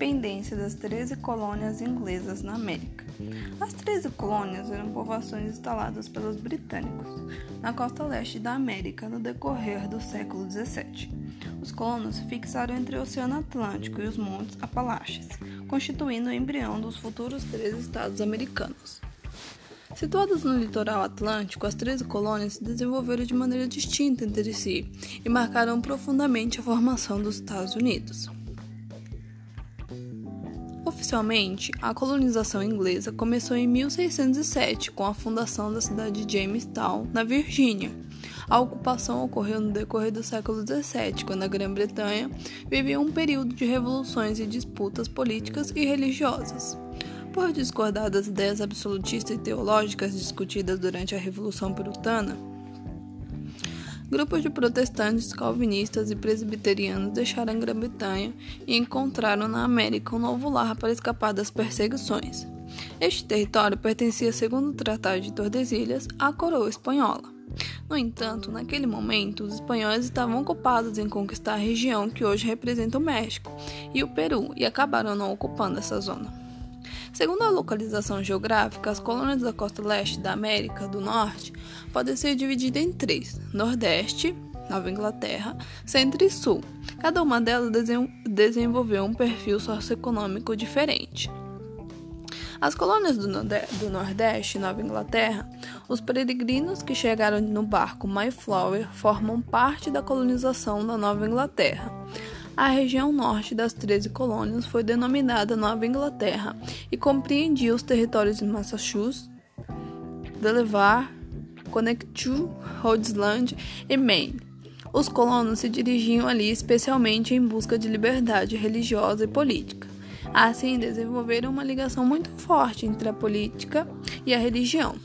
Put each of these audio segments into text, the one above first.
independência das 13 colônias inglesas na América. As 13 colônias eram povoações instaladas pelos britânicos na costa leste da América no decorrer do século XVII. Os colonos fixaram entre o Oceano Atlântico e os Montes Apalaches, constituindo o embrião dos futuros 13 estados americanos. Situadas no litoral atlântico, as 13 colônias se desenvolveram de maneira distinta entre si e marcaram profundamente a formação dos Estados Unidos. Oficialmente, a colonização inglesa começou em 1607 com a fundação da cidade de Jamestown, na Virgínia. A ocupação ocorreu no decorrer do século XVII, quando a Grã-Bretanha vivia um período de revoluções e disputas políticas e religiosas. Por discordar das ideias absolutistas e teológicas discutidas durante a Revolução Puritana, grupos de protestantes, calvinistas e presbiterianos deixaram a Grã-Bretanha e encontraram na América um novo lar para escapar das perseguições. Este território pertencia, segundo o Tratado de Tordesilhas, à coroa espanhola. No entanto, naquele momento, os espanhóis estavam ocupados em conquistar a região que hoje representa o México e o Peru e acabaram não ocupando essa zona. Segundo a localização geográfica, as colônias da costa leste da América do Norte podem ser divididas em três: Nordeste, Nova Inglaterra, Centro e Sul. Cada uma delas desenvolveu um perfil socioeconômico diferente. As colônias do, Nordeste e Nova Inglaterra, os peregrinos que chegaram no barco Mayflower formam parte da colonização da Nova Inglaterra. A região norte das 13 colônias foi denominada Nova Inglaterra e compreendia os territórios de Massachusetts, Delaware, Connecticut, Rhode Island e Maine. Os colonos se dirigiam ali especialmente em busca de liberdade religiosa e política. Assim, desenvolveram uma ligação muito forte entre a política e a religião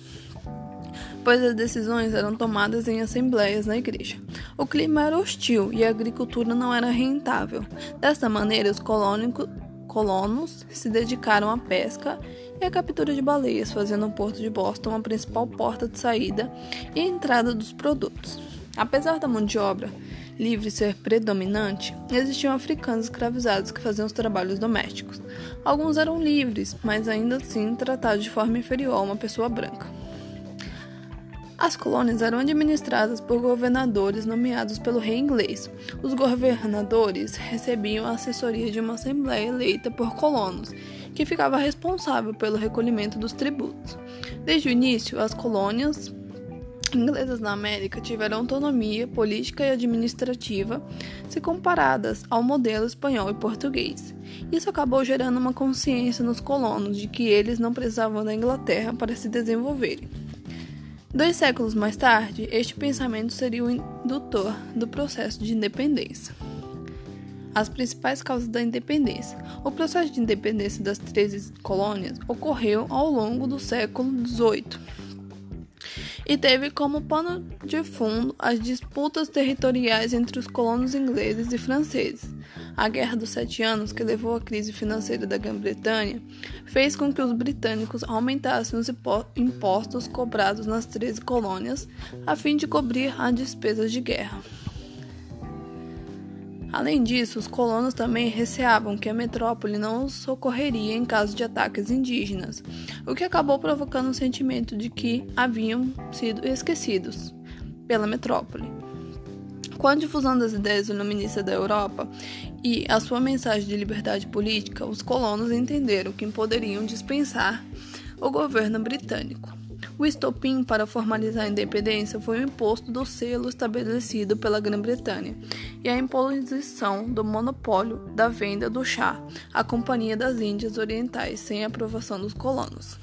pois as decisões eram tomadas em assembleias na igreja. O clima era hostil e a agricultura não era rentável. Desta maneira, os colonos se dedicaram à pesca e à captura de baleias, fazendo o porto de Boston a principal porta de saída e entrada dos produtos. Apesar da mão de obra livre ser predominante, existiam africanos escravizados que faziam os trabalhos domésticos. Alguns eram livres, mas ainda assim tratados de forma inferior a uma pessoa branca. As colônias eram administradas por governadores nomeados pelo rei inglês. Os governadores recebiam a assessoria de uma assembleia eleita por colonos, que ficava responsável pelo recolhimento dos tributos. Desde o início, as colônias inglesas na América tiveram autonomia política e administrativa se comparadas ao modelo espanhol e português. Isso acabou gerando uma consciência nos colonos de que eles não precisavam da Inglaterra para se desenvolverem. Dois séculos mais tarde, este pensamento seria o indutor do processo de independência. As principais causas da independência. O processo de independência das 13 colônias ocorreu ao longo do século XVIII e teve como pano de fundo as disputas territoriais entre os colonos ingleses e franceses. A Guerra dos Sete Anos, que levou à crise financeira da Grã-Bretanha, fez com que os britânicos aumentassem os impostos cobrados nas 13 colônias a fim de cobrir as despesas de guerra. Além disso, os colonos também receavam que a metrópole não os socorreria em caso de ataques indígenas, o que acabou provocando o sentimento de que haviam sido esquecidos pela metrópole. Com a difusão das ideias iluministas da Europa e a sua mensagem de liberdade política, os colonos entenderam que poderiam dispensar o governo britânico. O estopim para formalizar a independência foi o imposto do selo estabelecido pela Grã-Bretanha e a imposição do monopólio da venda do chá à Companhia das Índias Orientais sem aprovação dos colonos.